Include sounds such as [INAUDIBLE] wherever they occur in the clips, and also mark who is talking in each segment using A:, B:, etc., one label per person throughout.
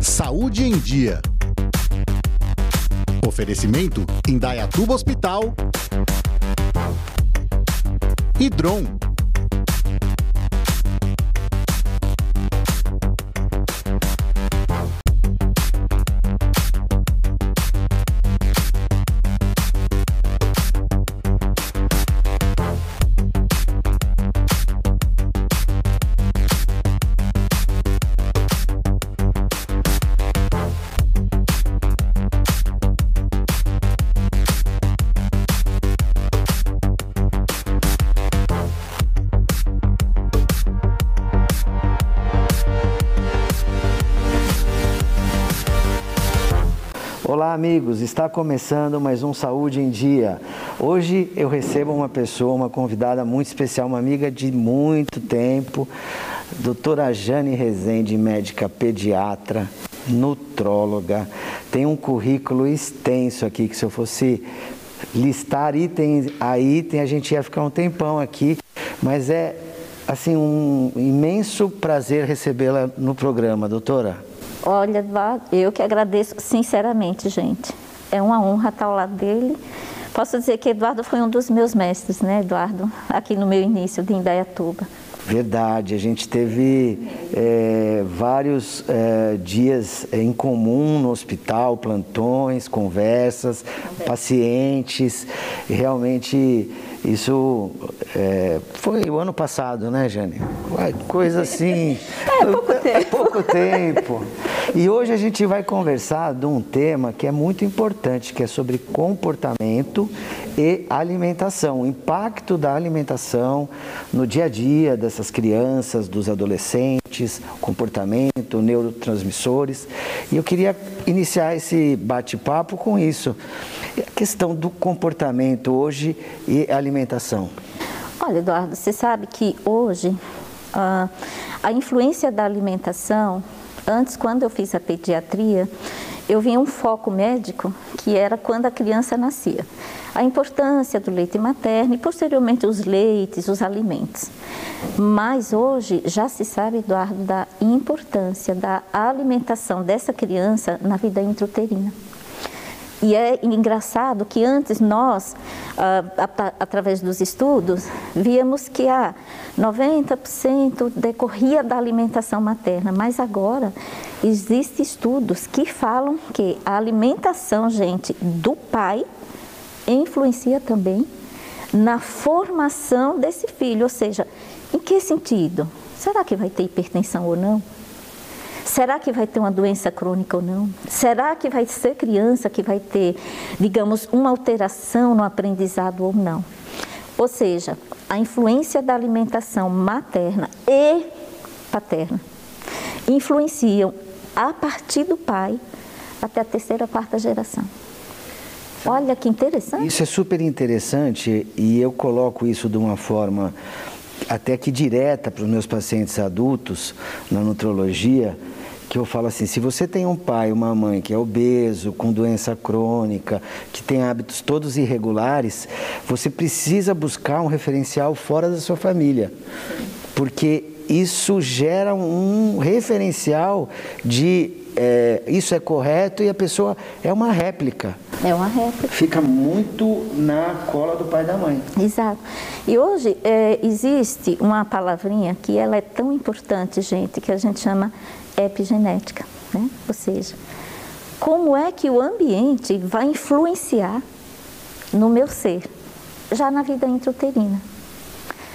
A: Saúde em Dia. Oferecimento Indaiatuba Hospital e.
B: amigos. Está começando mais um Saúde em Dia. Hoje eu recebo uma pessoa, uma convidada muito especial, uma amiga de muito tempo, doutora Jane Rezende, médica pediatra, nutróloga. Tem um currículo extenso aqui que se eu fosse listar itens a item, a gente ia ficar um tempão aqui, mas é assim um imenso prazer recebê-la no programa, doutora.
C: Olha, Eduardo, eu que agradeço sinceramente, gente. É uma honra estar ao lado dele. Posso dizer que Eduardo foi um dos meus mestres, né, Eduardo? Aqui no meu início de Indaiatuba.
B: Verdade, a gente teve é, vários é, dias em comum no hospital, plantões, conversas, pacientes. Realmente isso é, foi o ano passado, né, Jane? Coisa assim. [LAUGHS]
C: É pouco [LAUGHS] tempo. É
B: pouco tempo. E hoje a gente vai conversar de um tema que é muito importante, que é sobre comportamento e alimentação, o impacto da alimentação no dia a dia dessas crianças, dos adolescentes, comportamento, neurotransmissores. E eu queria iniciar esse bate-papo com isso. A questão do comportamento hoje e alimentação.
C: Olha, Eduardo, você sabe que hoje a, a influência da alimentação, antes, quando eu fiz a pediatria, eu vi um foco médico que era quando a criança nascia. A importância do leite materno e posteriormente os leites, os alimentos. Mas hoje já se sabe, Eduardo, da importância da alimentação dessa criança na vida intrauterina. E é engraçado que antes nós, ah, através dos estudos, víamos que a 90% decorria da alimentação materna, mas agora existem estudos que falam que a alimentação, gente, do pai influencia também na formação desse filho, ou seja, em que sentido? Será que vai ter hipertensão ou não? Será que vai ter uma doença crônica ou não? Será que vai ser criança que vai ter, digamos, uma alteração no aprendizado ou não? Ou seja, a influência da alimentação materna e paterna influenciam a partir do pai até a terceira, quarta geração. Olha que interessante.
B: Isso é super interessante e eu coloco isso de uma forma até que direta para os meus pacientes adultos na nutrologia, que eu falo assim, se você tem um pai, uma mãe que é obeso, com doença crônica, que tem hábitos todos irregulares, você precisa buscar um referencial fora da sua família. Porque isso gera um referencial de é, isso é correto e a pessoa é uma réplica.
C: É uma réplica.
B: Fica muito na cola do pai e da mãe.
C: Exato. E hoje é, existe uma palavrinha que ela é tão importante, gente, que a gente chama epigenética, né? Ou seja, como é que o ambiente vai influenciar no meu ser, já na vida intrauterina.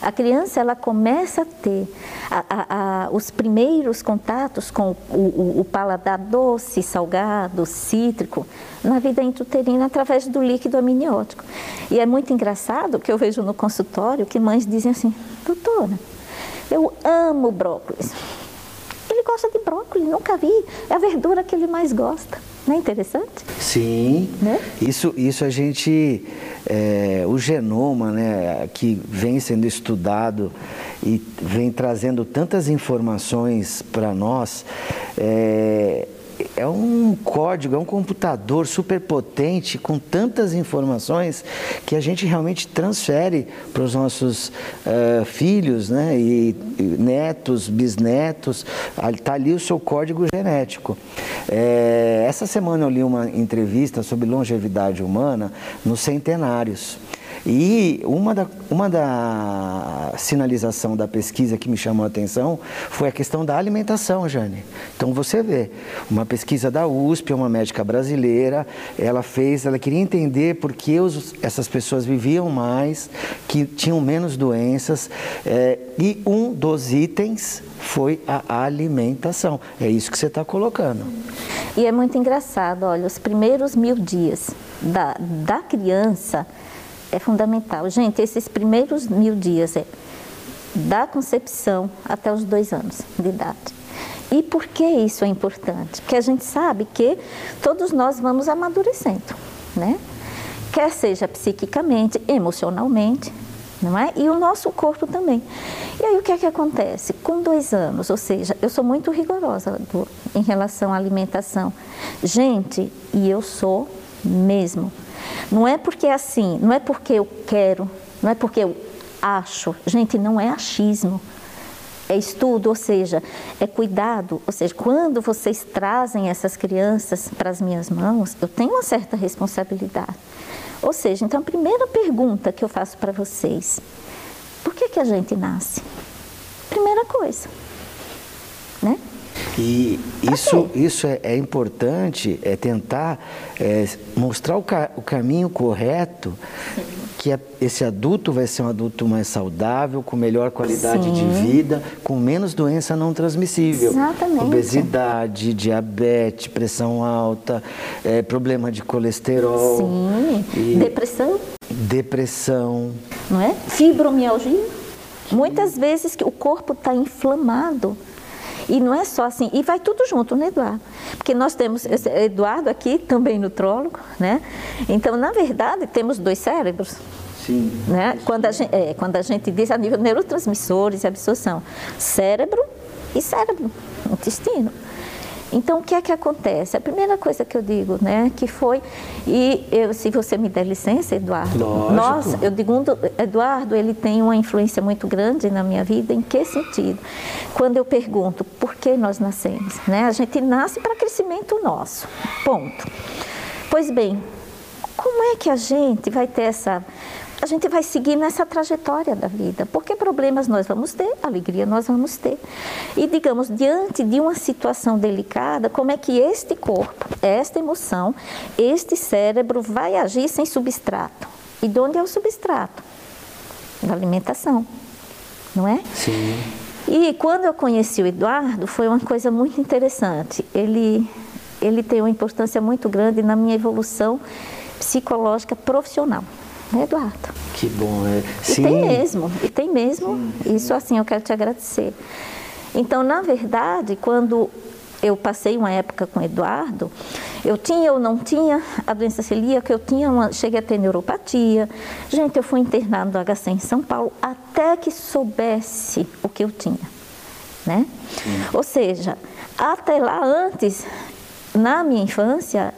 C: A criança ela começa a ter a, a, a, os primeiros contatos com o, o, o, paladar doce, salgado, cítrico, na vida intrauterina através do líquido amniótico. E é muito engraçado que eu vejo no consultório que mães dizem assim, doutora, eu amo brócolis gosta de brócolis, nunca vi. É a verdura que ele mais gosta. Não é interessante?
B: Sim. Né? Isso, isso a gente. É, o genoma, né, que vem sendo estudado e vem trazendo tantas informações para nós, é, é um código, é um computador super potente com tantas informações que a gente realmente transfere para os nossos uh, filhos né, e, e, netos, bisnetos. Está ali o seu código genético. É, essa semana eu li uma entrevista sobre longevidade humana nos centenários. E uma da, uma da sinalização da pesquisa que me chamou a atenção foi a questão da alimentação, Jane. Então você vê, uma pesquisa da USP, uma médica brasileira, ela fez, ela queria entender por que os, essas pessoas viviam mais, que tinham menos doenças, é, e um dos itens foi a alimentação. É isso que você está colocando.
C: E é muito engraçado, olha, os primeiros mil dias da, da criança é fundamental. Gente, esses primeiros mil dias é da concepção até os dois anos de idade. E por que isso é importante? Porque a gente sabe que todos nós vamos amadurecendo, né? Quer seja psiquicamente, emocionalmente, não é? E o nosso corpo também. E aí o que é que acontece? Com dois anos, ou seja, eu sou muito rigorosa do, em relação à alimentação. Gente, e eu sou mesmo. Não é porque é assim, não é porque eu quero, não é porque eu acho. Gente, não é achismo. É estudo, ou seja, é cuidado. Ou seja, quando vocês trazem essas crianças para as minhas mãos, eu tenho uma certa responsabilidade. Ou seja, então a primeira pergunta que eu faço para vocês: por que, que a gente nasce? Primeira coisa?
B: E isso, isso é, é importante, é tentar é, mostrar o, ca, o, caminho correto, que é, esse adulto vai ser um adulto mais saudável, com melhor qualidade Sim. de vida, com menos doença não transmissível.
C: Exatamente.
B: Obesidade, diabetes, pressão alta, é, problema de colesterol.
C: Sim. E depressão.
B: Depressão.
C: Não é? Fibromialgia. Muitas vezes que o corpo está inflamado e não é só assim, e vai tudo junto, né, Eduardo? Porque nós temos Eduardo aqui, também nutrólogo, né? Então, na verdade, temos dois cérebros.
B: Sim.
C: Né? Quando, a gente, é, quando a gente diz a nível neurotransmissores e absorção, cérebro e cérebro, intestino. Então, o que é que acontece? A primeira coisa que eu digo, né, que foi, e eu, se você me der licença, Eduardo,
B: Lógico.
C: nossa, eu digo, Eduardo, ele tem uma influência muito grande na minha vida, em que sentido? Quando eu pergunto por que nós nascemos, né? A gente nasce para crescimento nosso, ponto. Pois bem, como é que a gente vai ter essa a gente vai seguir nessa trajetória da vida, porque problemas nós vamos ter, alegria nós vamos ter. E digamos, diante de uma situação delicada, como é que este corpo, esta emoção, este cérebro vai agir sem substrato? E de onde é o substrato? Da alimentação, não é?
B: Sim.
C: E quando eu conheci o Eduardo, foi uma coisa muito interessante. Ele, ele tem uma importância muito grande na minha evolução psicológica profissional Eduardo?
B: Que bom, é.
C: Sim. E tem mesmo, e tem mesmo. Sim, sim. Isso assim eu quero te agradecer. Então, na verdade, quando eu passei uma época com Eduardo, eu tinha ou não tinha a doença celíaca, eu tinha uma, cheguei a ter neuropatia. Gente, eu fui internado no HC em São Paulo até que soubesse o que eu tinha, né? Ou seja, até lá antes, na minha infância,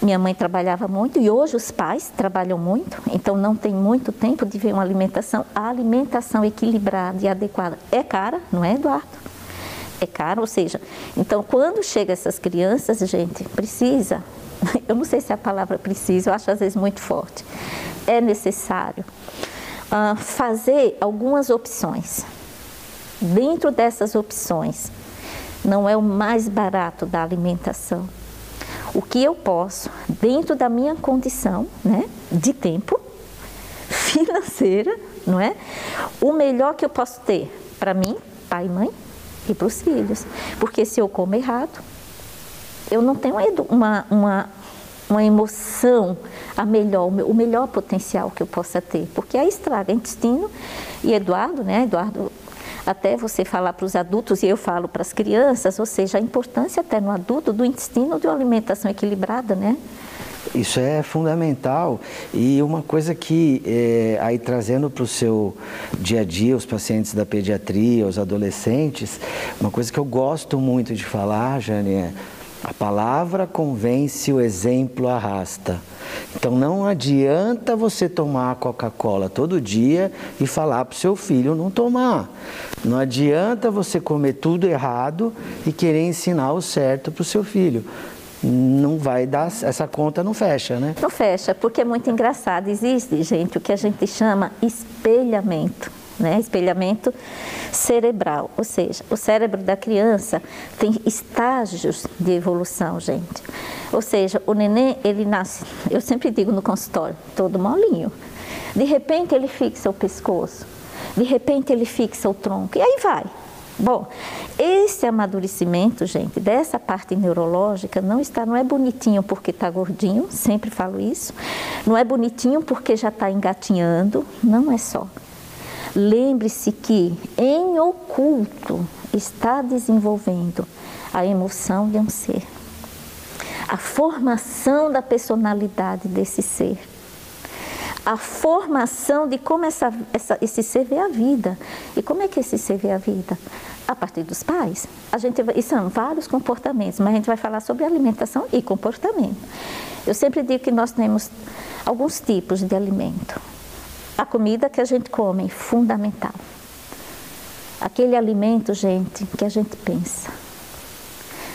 C: minha mãe trabalhava muito e hoje os pais trabalham muito, então não tem muito tempo de ver uma alimentação. A alimentação equilibrada e adequada é cara, não é, Eduardo? É cara, ou seja, então quando chega essas crianças, gente, precisa, [LAUGHS] eu não sei se a palavra precisa, eu acho às vezes muito forte, é necessário uh, fazer algumas opções. Dentro dessas opções, não é o mais barato da alimentação, o que eu posso, dentro da minha condição né, de tempo, [LAUGHS] financeira, não é? O melhor que eu posso ter para mim, pai e mãe, e para os filhos. Porque se eu como errado, eu não tenho uma, uma, uma emoção a melhor, o melhor potencial que eu possa ter, porque aí estraga intestino. E Eduardo, né? Eduardo até você falar para os adultos, e eu falo para as crianças, ou seja, a importância até no adulto do intestino de uma alimentação equilibrada, né?
B: Isso é fundamental e uma coisa que, é, aí trazendo para o seu dia a dia, os pacientes da pediatria, os adolescentes, uma coisa que eu gosto muito de falar, Jane, é A palavra convence, o exemplo arrasta. Então não adianta você tomar Coca-Cola todo dia e falar para o seu filho não tomar. Não adianta você comer tudo errado e querer ensinar o certo para o seu filho. Não vai dar, essa conta não fecha, né?
C: Não fecha, porque é muito engraçado. Existe, gente, o que a gente chama espelhamento né? espelhamento cerebral, ou seja, o cérebro da criança tem estágios de evolução, gente. Ou seja, o neném, ele nasce, eu sempre digo no consultório, todo molinho. De repente ele fixa o pescoço, de repente ele fixa o tronco, e aí vai. Bom, esse amadurecimento, gente, dessa parte neurológica não está, não é bonitinho porque está gordinho, sempre falo isso, não é bonitinho porque já está engatinhando, não é só. Lembre-se que em oculto está desenvolvendo a emoção de um ser, a formação da personalidade desse ser, a formação de como essa, essa, esse ser vê a vida. E como é que esse ser vê a vida? A partir dos pais. A gente, e são vários comportamentos, mas a gente vai falar sobre alimentação e comportamento. Eu sempre digo que nós temos alguns tipos de alimento comida que a gente come, fundamental. Aquele alimento, gente, que a gente pensa.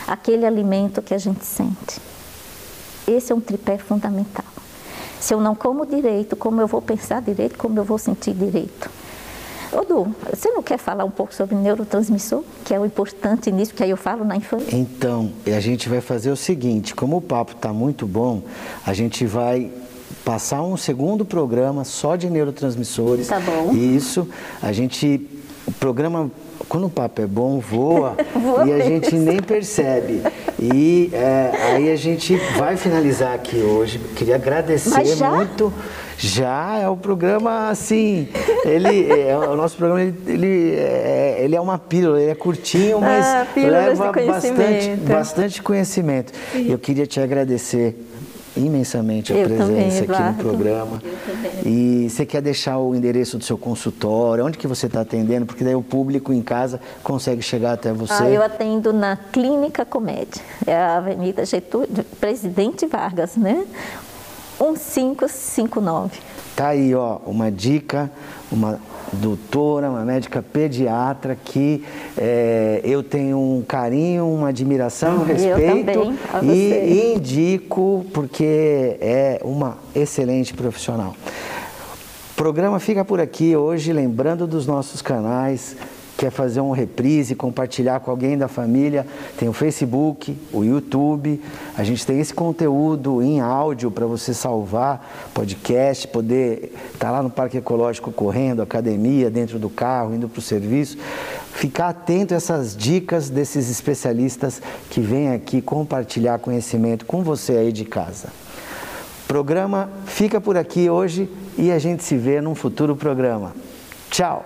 C: Aquele alimento que a gente sente. Esse é um tripé fundamental. Se eu não como direito, como eu vou pensar direito, como eu vou sentir direito. Odu, você não quer falar um pouco sobre neurotransmissor, que é o importante nisso, que aí eu falo na infância?
B: Então, a gente vai fazer o seguinte, como o papo está muito bom, a gente vai passar um segundo programa só de neurotransmissores.
C: Tá bom.
B: Isso, a gente, o programa, quando o papo é bom, voa, [LAUGHS] voa e a gente nem percebe. E é, aí a gente vai finalizar aqui hoje. Queria agradecer muito. Já é o programa assim, ele é, o nosso programa ele, ele, é, ele é uma pílula, ele é curtinho, mas ah, leva bastante, bastante conhecimento. Sim. Eu queria te agradecer imensamente a eu presença também, aqui no programa. E você quer deixar o endereço do seu consultório, onde que você está atendendo? Porque daí o público em casa consegue chegar até você. Ah,
C: eu atendo na Clínica Comédia, é a Avenida Getúlio, Presidente Vargas, né? 1559.
B: Tá aí, ó, uma dica, uma doutora, uma médica pediatra que é, eu tenho um carinho, uma admiração, um respeito e, e indico porque é uma excelente profissional. O programa fica por aqui hoje, lembrando dos nossos canais quer fazer um reprise, compartilhar com alguém da família, tem o Facebook, o YouTube. A gente tem esse conteúdo em áudio para você salvar, podcast, poder estar tá lá no Parque Ecológico correndo, academia, dentro do carro, indo para o serviço. Ficar atento a essas dicas desses especialistas que vêm aqui compartilhar conhecimento com você aí de casa. O programa fica por aqui hoje e a gente se vê num futuro programa. Tchau!